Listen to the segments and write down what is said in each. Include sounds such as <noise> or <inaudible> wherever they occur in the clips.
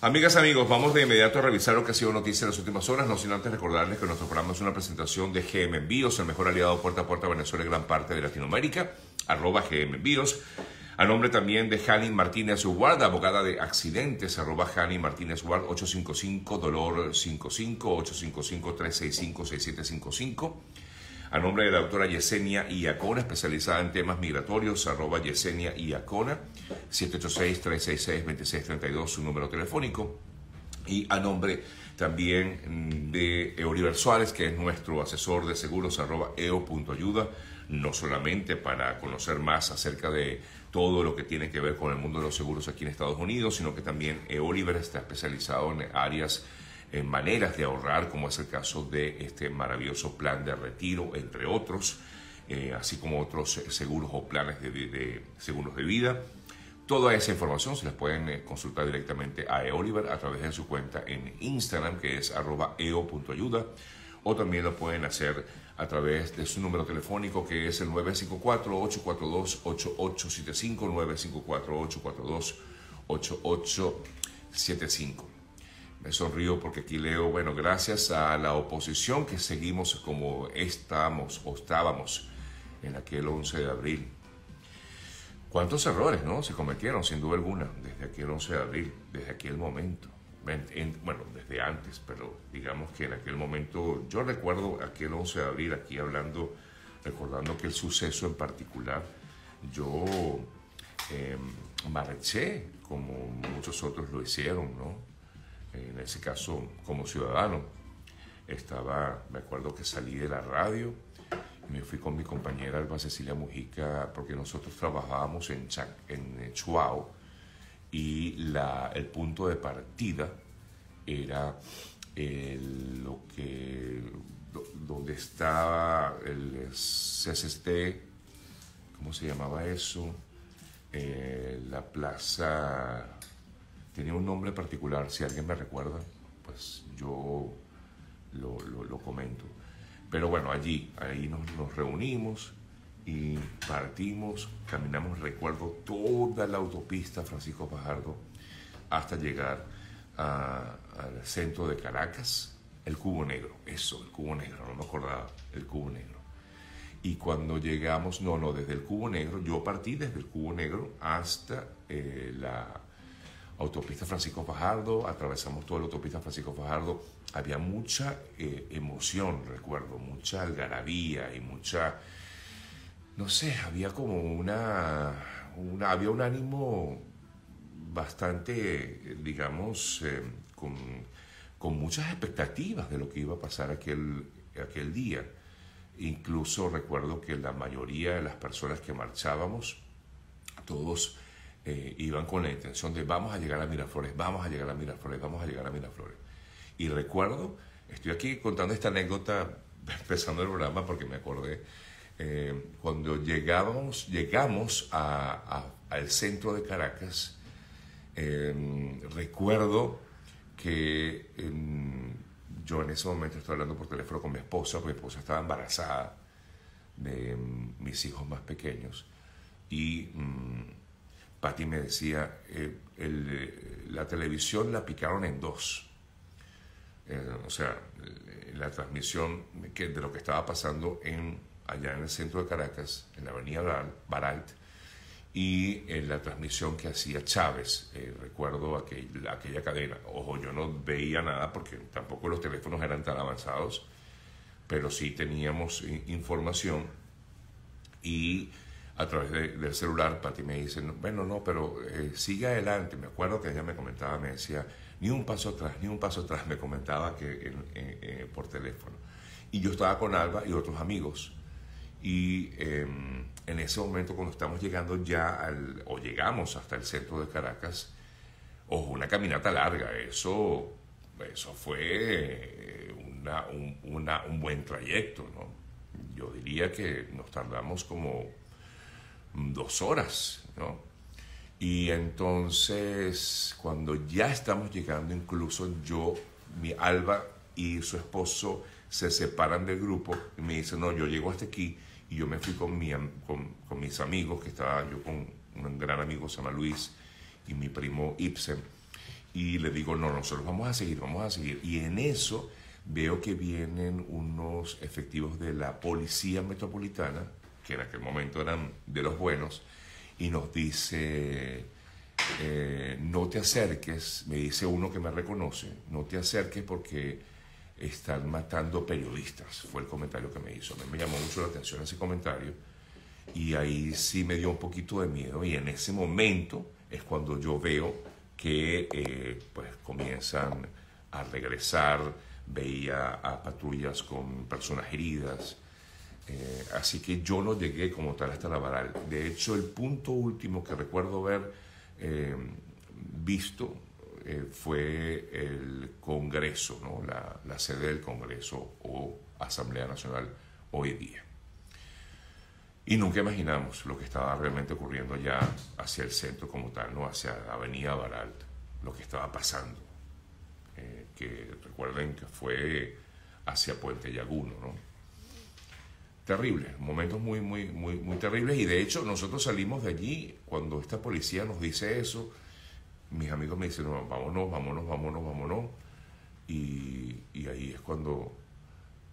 Amigas, amigos, vamos de inmediato a revisar lo que ha sido noticia en las últimas horas, no sin antes recordarles que nuestro programa es una presentación de GM Envíos, el mejor aliado puerta a puerta a Venezuela y gran parte de Latinoamérica, arroba GM Envíos. A nombre también de Jani Martínez Ward, abogada de accidentes, arroba Jani Martínez Ward, 855 dolor 55 855 365 6755 a nombre de la doctora Yesenia Iacona, especializada en temas migratorios, arroba Yesenia Iacona, 786-366-2632, su número telefónico. Y a nombre también de Oliver Suárez, que es nuestro asesor de seguros, arroba eo.ayuda, no solamente para conocer más acerca de todo lo que tiene que ver con el mundo de los seguros aquí en Estados Unidos, sino que también Oliver está especializado en áreas maneras de ahorrar, como es el caso de este maravilloso plan de retiro, entre otros, eh, así como otros seguros o planes de, seguros de vida. Toda esa información se las pueden eh, consultar directamente a Eoliver a través de su cuenta en Instagram, que es eo.ayuda, o también lo pueden hacer a través de su número telefónico, que es el 954-842-8875, 954-842-8875. Me sonrío porque aquí leo, bueno, gracias a la oposición que seguimos como estamos o estábamos en aquel 11 de abril. ¿Cuántos errores no se cometieron, sin duda alguna, desde aquel 11 de abril, desde aquel momento? bueno, desde antes, pero digamos que en aquel momento, yo recuerdo aquel 11 de abril aquí hablando, recordando que el suceso en particular, yo eh, marché como muchos otros lo hicieron, ¿no? En ese caso como ciudadano. Estaba, me acuerdo que salí de la radio me fui con mi compañera Alba Cecilia Mujica porque nosotros trabajábamos en, en Chuao y el punto de partida era lo que donde estaba el CST, ¿cómo se llamaba eso? Eh, la plaza tenía un nombre particular, si alguien me recuerda, pues yo lo, comento. Pero bueno, allí, ahí nos, reunimos y partimos, caminamos, recuerdo, toda la autopista Francisco Fajardo hasta llegar al centro de Caracas, el Cubo Negro, eso, el Cubo Negro, no me acordaba, el Cubo Negro. Y cuando llegamos, no, no, desde el Cubo Negro, yo partí desde el Cubo Negro hasta eh, la autopista Francisco Fajardo, atravesamos toda la autopista Francisco Fajardo, había mucha eh, emoción, recuerdo, mucha algarabía y mucha, no sé, había como una, había un ánimo bastante, digamos, eh, con, con, muchas expectativas de lo que iba a pasar aquel, aquel día. Incluso recuerdo que la mayoría de las personas que marchábamos, todos eh, iban con la intención de vamos a llegar a Miraflores, vamos a llegar a Miraflores, vamos a llegar a Miraflores. Y recuerdo, estoy aquí contando esta anécdota, <laughs> empezando el programa porque me acordé, eh, cuando llegábamos, llegamos al centro de Caracas, em, recuerdo que em, yo en ese momento estoy hablando por teléfono con mi esposa, porque mi esposa estaba embarazada de em, mis hijos más pequeños y mm, Patti me decía, eh, eh, la televisión la picaron en dos. Eh, o sea, la transmisión de lo que estaba pasando en, allá en el centro de Caracas, en la avenida Baralt, y en la transmisión que hacía Chávez. recuerdo aquel, aquella cadena. Ojo, yo no veía nada porque tampoco los teléfonos eran tan avanzados, pero sí teníamos información y a través del celular, Pati me dice, bueno, no, pero eh, sigue adelante. Me acuerdo que ella me comentaba, me decía, ni un paso atrás, ni un paso atrás, <laughs> me comentaba que eh, por teléfono. Y yo estaba con Alba y otros amigos. Y em, en ese momento, cuando estamos llegando ya al, o llegamos hasta el centro de Caracas, ojo, una caminata larga, eso, eso fue eh, una, un, una, un buen trayecto, ¿no? Yo diría que nos tardamos como dos horas, ¿no? Y entonces, cuando ya estamos llegando, incluso yo, mi Alba y su esposo se separan del grupo y me dicen, no, yo llego hasta aquí y yo me fui con, mi, con, con mis amigos, que estaba yo con un gran amigo, se llama Luis, y mi primo Ibsen. Y le digo, no, nosotros vamos a seguir, vamos a seguir. Y en eso veo que vienen unos efectivos de la Policía Metropolitana, que en aquel momento eran de los buenos, y nos dice, eh, no te acerques, me dice uno que me reconoce, no te acerques porque están matando periodistas, fue el comentario que me hizo. A mí me llamó mucho la atención ese comentario y ahí sí me dio un poquito de miedo y en ese momento es cuando yo veo que eh, pues comienzan a regresar, veía a patrullas con personas heridas, eh, así que yo no llegué como tal hasta la varal. De hecho, el punto último que recuerdo haber eh, visto eh, fue el Congreso, ¿no? la, sede del Congreso o Asamblea Nacional hoy día. Y nunca imaginamos lo que estaba realmente ocurriendo ya hacia el centro como tal, ¿no? hacia la Avenida Baral, lo que estaba pasando. que recuerden que fue hacia Puente Yaguno, ¿no? Terribles, momentos muy, muy, muy, muy terribles. Y de hecho, nosotros salimos de allí cuando esta policía nos dice eso. Mis amigos me dicen, no, vámonos, vámonos, vámonos, vámonos. Y, y ahí es cuando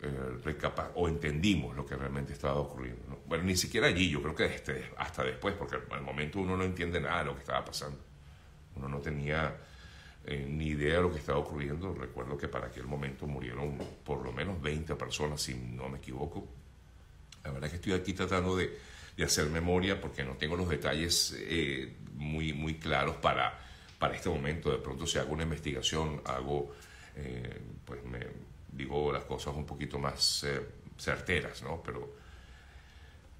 eh, o entendimos lo que realmente estaba ocurriendo. Bueno, ni siquiera allí, yo creo que este, hasta después, porque al momento uno no entiende nada de lo que estaba pasando. Uno no tenía eh, ni idea de lo que estaba ocurriendo. Recuerdo que para aquel momento murieron por lo menos 20 personas, si no me equivoco, la verdad es que estoy aquí tratando de, de hacer memoria porque no tengo los detalles eh, muy, muy claros para, para este momento. De pronto si hago una investigación, hago, eh, pues digo las cosas un poquito más eh, certeras, ¿no? Pero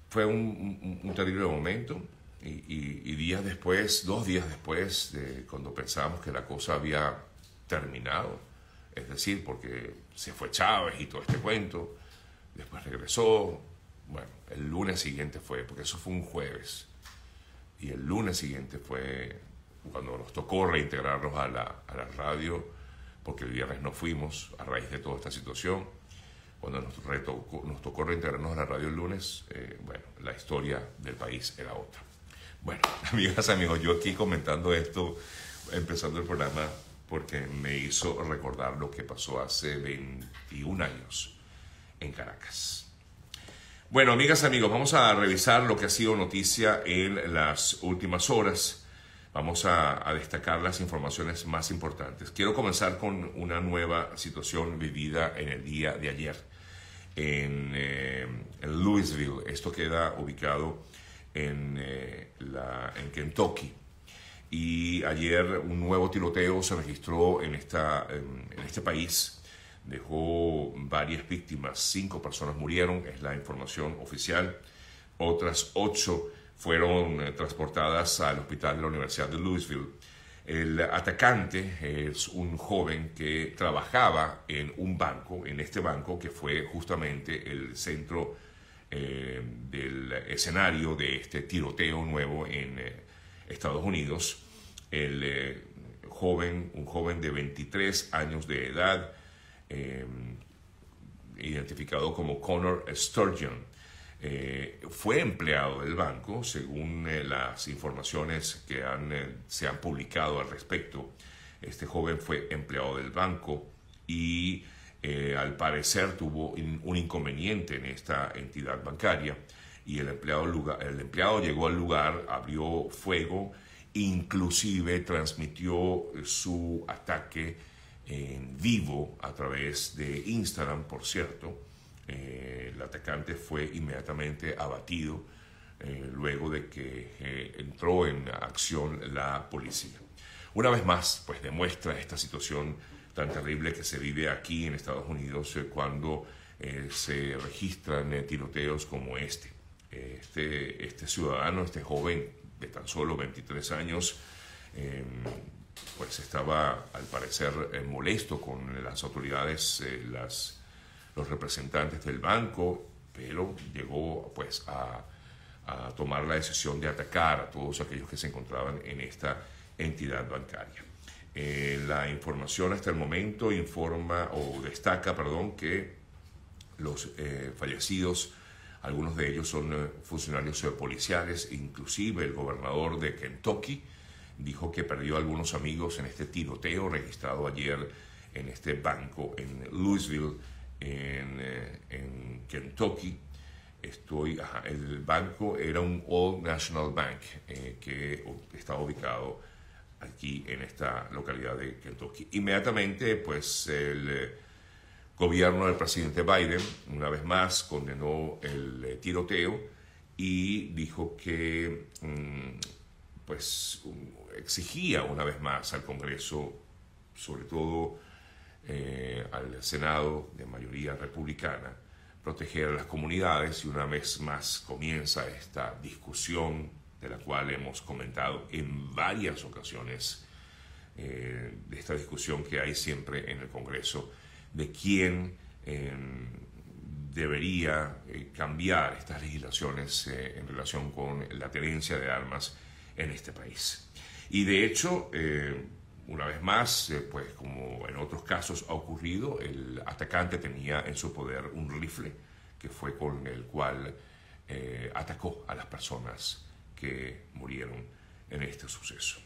fue un, terrible momento y, días después, dos días después, de cuando pensábamos que la cosa había terminado, es decir, porque se fue Chávez y todo este cuento, después regresó, bueno, el lunes siguiente fue, porque eso fue un jueves, y el lunes siguiente fue cuando nos tocó reintegrarnos a la, a la radio, porque el viernes no fuimos a raíz de toda esta situación. Cuando nos, retocó, nos tocó reintegrarnos a la radio el lunes, eh, bueno, la historia del país era otra. Bueno, <laughs> amigas, amigos, yo aquí comentando esto, empezando el programa, porque me hizo recordar lo que pasó hace 21 años en Caracas. Bueno, amigas, amigos, vamos a revisar lo que ha sido noticia en las últimas horas. Vamos a, destacar las informaciones más importantes. Quiero comenzar con una nueva situación vivida en el día de ayer en, eh, Louisville. Esto queda ubicado en, eh, en Kentucky. Y ayer un nuevo tiroteo se registró en, esta, en este país dejó varias víctimas, cinco personas murieron, es la información oficial, otras ocho fueron eh, transportadas al hospital de la Universidad de Louisville. El atacante es un joven que trabajaba en un banco, en este banco que fue justamente el centro eh, del escenario de este tiroteo nuevo en eh, Estados Unidos. El joven, un joven de 23 años de edad, eh, identificado como Connor Sturgeon. Eh, fue empleado del banco, según eh, las informaciones que eh, se han publicado al respecto. Este joven fue empleado del banco y al parecer tuvo un inconveniente en esta entidad bancaria y el empleado, el empleado llegó al lugar, abrió fuego, inclusive transmitió su ataque en vivo a través de Instagram, por cierto. Eh, el atacante fue inmediatamente abatido eh, luego de que eh, entró en acción la policía. Una vez más, pues demuestra esta situación tan terrible que se vive aquí en Estados Unidos eh, cuando eh, se registran tiroteos como este. este. Este ciudadano, este joven de tan solo 23 años, pues estaba al parecer eh, molesto con las autoridades, eh, las, los representantes del banco, pero llegó pues a, tomar la decisión de atacar a todos aquellos que se encontraban en esta entidad bancaria. Eh, la información hasta el momento informa o destaca, perdón, que los eh, fallecidos, algunos de ellos son funcionarios policiales, inclusive el gobernador de Kentucky, dijo que perdió algunos amigos en este tiroteo registrado ayer en este banco en Louisville, en, eh, Kentucky. Estoy, el banco era un Old National Bank eh, que estaba ubicado aquí en esta localidad de Kentucky. Inmediatamente, pues el eh, gobierno del presidente Biden, una vez más, condenó el tiroteo y dijo que mm, pues exigía una vez más al Congreso, sobre todo eh, al Senado de mayoría republicana, proteger a las comunidades. Y una vez más comienza esta discusión de la cual hemos comentado en varias ocasiones, eh, de esta discusión que hay siempre en el Congreso, de quién em, debería eh, cambiar estas legislaciones en relación con la tenencia de armas en este país. Y de hecho, una vez más, eh, pues como en otros casos ha ocurrido, el atacante tenía en su poder un rifle que fue con el cual eh, atacó a las personas que murieron en este suceso.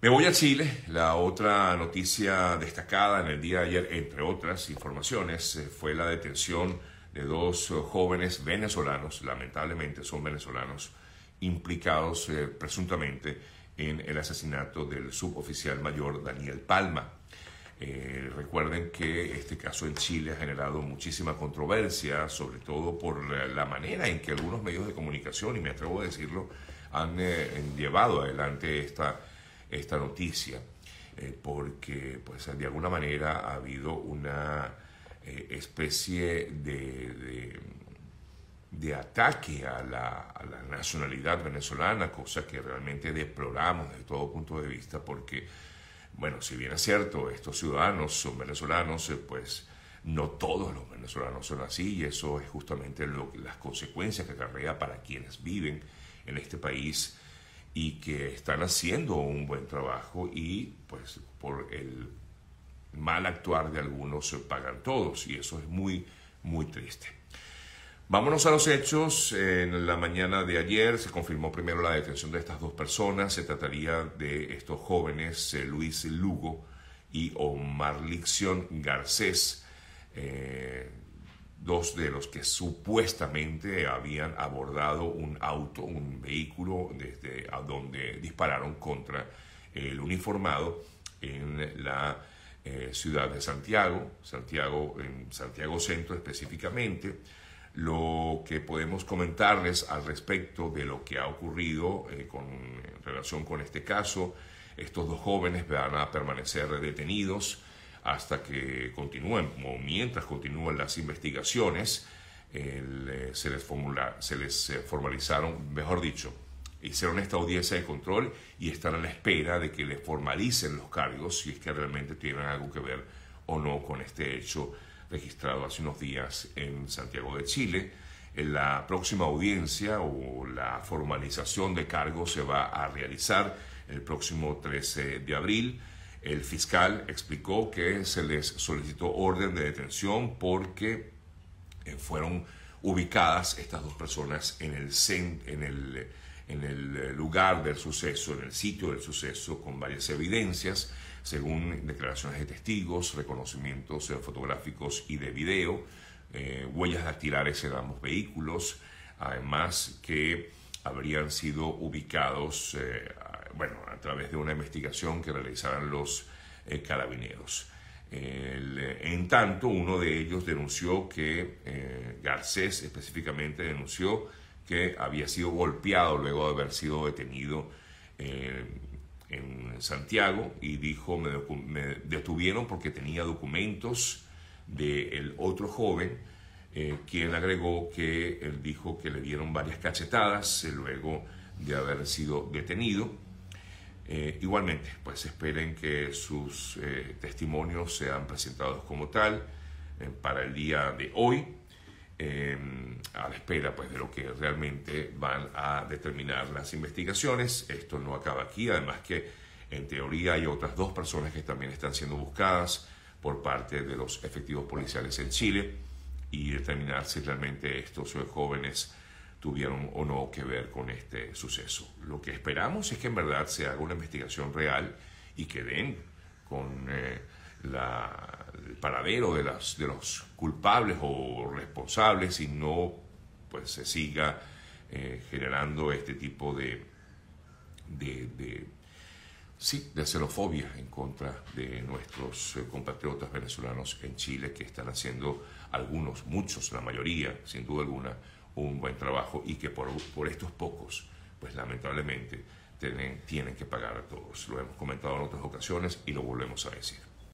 Me voy a Chile. La otra noticia destacada en el día de ayer, entre otras informaciones, eh, fue la detención de dos jóvenes venezolanos, lamentablemente son venezolanos, implicados presuntamente en el asesinato del suboficial mayor Daniel Palma. Eh, recuerden que este caso en Chile ha generado muchísima controversia, sobre todo por la, manera en que algunos medios de comunicación, y me atrevo a decirlo, han eh, llevado adelante esta, esta noticia, eh, porque pues, de alguna manera ha habido una especie de ataque a la, nacionalidad venezolana, cosa que realmente deploramos desde todo punto de vista, porque, bueno, si bien es cierto, estos ciudadanos son venezolanos, eh, pues no todos los venezolanos son así, y eso es justamente lo, las consecuencias que acarrea para quienes viven en este país y que están haciendo un buen trabajo y pues por el mal actuar de algunos se pagan todos y eso es muy, muy triste. Vámonos a los hechos. En la mañana de ayer se confirmó primero la detención de estas dos personas. Se trataría de estos jóvenes, eh, Luis Lugo y Omar Licción Garcés, eh, dos de los que supuestamente habían abordado un auto, un vehículo, desde donde dispararon contra el uniformado en la eh, ciudad de Santiago, Santiago, en Santiago Centro específicamente lo que podemos comentarles al respecto de lo que ha ocurrido eh, con, en relación con este caso. Estos dos jóvenes van a permanecer detenidos hasta que continúen, o mientras continúen las investigaciones, eh, se, les se les eh, formalizaron, mejor dicho, hicieron esta audiencia de control y están a la espera de que les formalicen los cargos si es que realmente tienen algo que ver o no con este hecho registrado hace unos días en Santiago de Chile. En la próxima audiencia o la formalización de cargos se va a realizar el próximo 13 de abril. El fiscal explicó que se les solicitó orden de detención porque eh, fueron ubicadas estas dos personas en el, en el, en el lugar del suceso, en el sitio del suceso, con varias evidencias según declaraciones de testigos, reconocimientos eh, fotográficos y de video, eh, huellas dactilares en ambos vehículos, además que habrían sido ubicados, eh, bueno, a través de una investigación que realizaran los carabineros. en tanto, uno de ellos denunció que, Garcés específicamente denunció que había sido golpeado luego de haber sido detenido en Santiago y dijo, me, detuvieron porque tenía documentos del otro joven, eh, quien agregó que él dijo que le dieron varias cachetadas eh, luego de haber sido detenido. Eh, igualmente, pues esperen que sus testimonios sean presentados como tal para el día de hoy. A la espera pues, de lo que realmente van a determinar las investigaciones. Esto no acaba aquí, además que en teoría hay otras dos personas que también están siendo buscadas por parte de los efectivos policiales en Chile y determinar si realmente estos jóvenes tuvieron o no que ver con este suceso. Lo que esperamos es que en verdad se haga una investigación real y que den con eh, el paradero de, las, de los culpables o responsables y no pues se siga eh, generando este tipo de, de, sí, de xenofobia en contra de nuestros eh, compatriotas venezolanos en Chile que están haciendo algunos, muchos, la mayoría, sin duda alguna, un buen trabajo y que por, por estos pocos, pues lamentablemente tienen, tienen que pagar a todos. Lo hemos comentado en otras ocasiones y lo volvemos a decir.